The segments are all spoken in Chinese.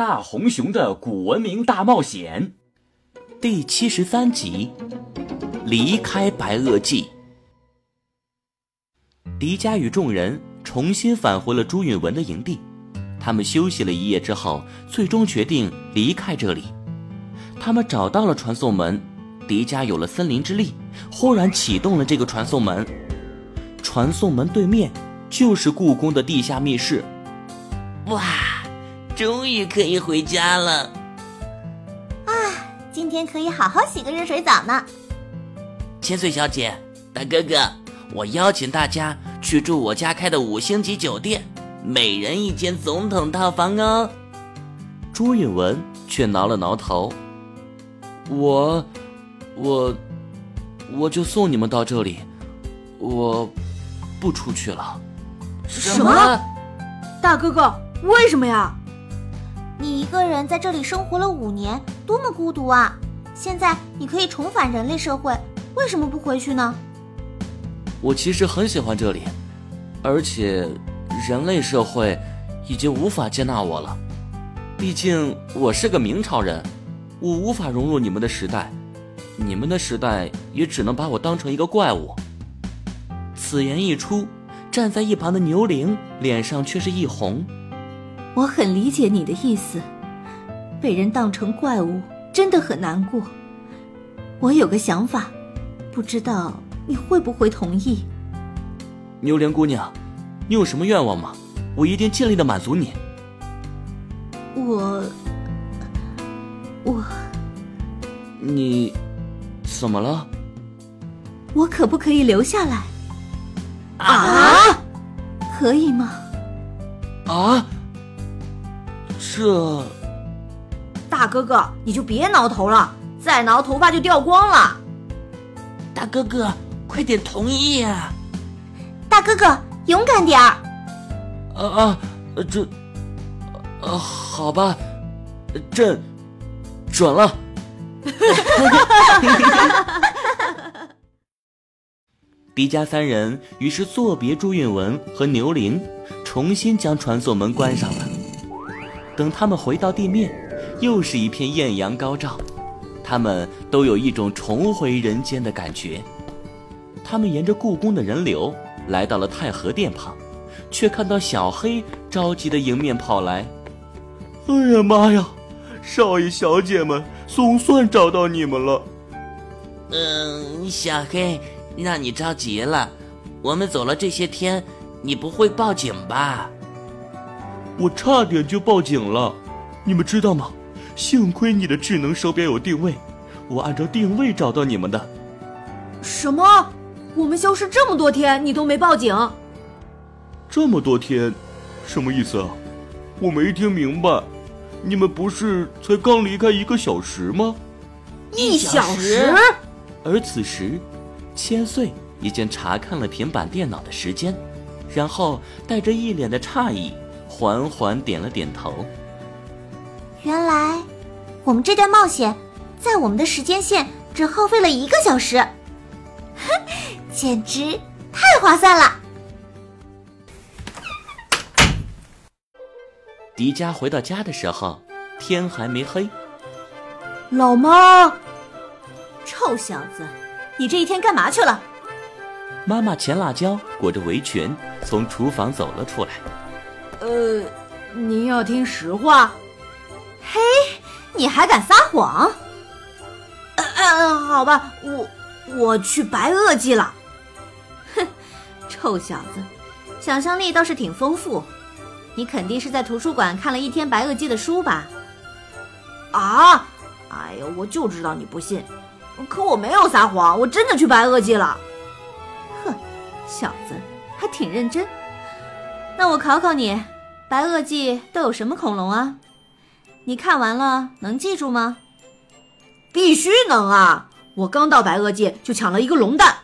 大红熊的古文明大冒险第七十三集：离开白垩纪。迪迦与众人重新返回了朱允文的营地，他们休息了一夜之后，最终决定离开这里。他们找到了传送门，迪迦有了森林之力，忽然启动了这个传送门。传送门对面就是故宫的地下密室。哇，终于可以回家了！啊，今天可以好好洗个热水澡呢。千岁小姐，大哥哥，我邀请大家去住我家开的五星级酒店，每人一间总统套房哦。朱允文却挠了挠头，我，我，我就送你们到这里，我不出去了。什么？大哥哥？为什么呀？你一个人在这里生活了五年，多么孤独啊！现在你可以重返人类社会，为什么不回去呢？我其实很喜欢这里，而且人类社会已经无法接纳我了。毕竟我是个明朝人，我无法融入你们的时代，你们的时代也只能把我当成一个怪物。此言一出，站在一旁的牛铃脸上却是一红。我很理解你的意思，被人当成怪物真的很难过。我有个想法，不知道你会不会同意？牛莲姑娘，你有什么愿望吗？我一定尽力的满足你。我，我，你怎么了？我可不可以留下来？啊？可以吗？啊？这，大哥哥，你就别挠头了，再挠头发就掉光了。大哥哥，快点同意呀！大哥哥，勇敢点儿。啊啊，这，啊，好吧，朕准了。狄家三人于是作别朱允文和牛铃，重新将传送门关上了。等他们回到地面，又是一片艳阳高照，他们都有一种重回人间的感觉。他们沿着故宫的人流来到了太和殿旁，却看到小黑着急的迎面跑来。“哎呀妈呀，少爷小姐们，总算找到你们了。”“嗯，小黑，让你着急了。我们走了这些天，你不会报警吧？”我差点就报警了，你们知道吗？幸亏你的智能手表有定位，我按照定位找到你们的。什么？我们消失这么多天，你都没报警？这么多天，什么意思啊？我没听明白。你们不是才刚离开一个小时吗？一小时。而此时，千岁已经查看了平板电脑的时间，然后带着一脸的诧异。缓缓点了点头。原来，我们这段冒险，在我们的时间线只耗费了一个小时，哼，简直太划算了。迪迦回到家的时候，天还没黑。老妈，臭小子，你这一天干嘛去了？妈妈钱辣椒裹着围裙从厨房走了出来。呃，您要听实话？嘿，你还敢撒谎？嗯嗯，好吧，我我去白垩纪了。哼，臭小子，想象力倒是挺丰富。你肯定是在图书馆看了一天白垩纪的书吧？啊！哎呦，我就知道你不信，可我没有撒谎，我真的去白垩纪了。哼，小子还挺认真。那我考考你，白垩纪都有什么恐龙啊？你看完了能记住吗？必须能啊！我刚到白垩纪就抢了一个龙蛋，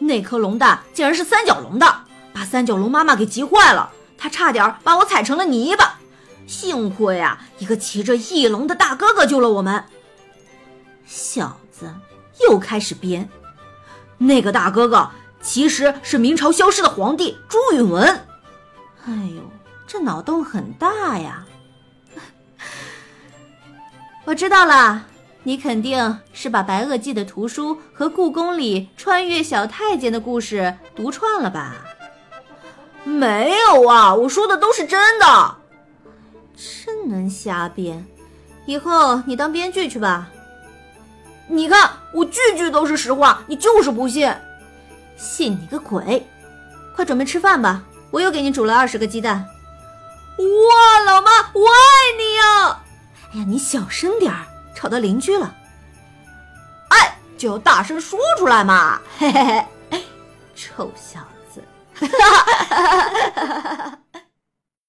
那颗龙蛋竟然是三角龙的，把三角龙妈妈给急坏了，它差点把我踩成了泥巴。幸亏啊，一个骑着翼龙的大哥哥救了我们。小子又开始编，那个大哥哥其实是明朝消失的皇帝朱允文。哎呦，这脑洞很大呀！我知道了，你肯定是把白垩纪的图书和故宫里穿越小太监的故事读串了吧？没有啊，我说的都是真的。真能瞎编，以后你当编剧去吧。你看，我句句都是实话，你就是不信。信你个鬼！快准备吃饭吧，我又给你煮了二十个鸡蛋。哇，老妈，我爱你呀！哎呀，你小声点儿，吵到邻居了。爱就要大声说出来嘛！嘿嘿嘿，臭小子！哈哈哈哈哈哈！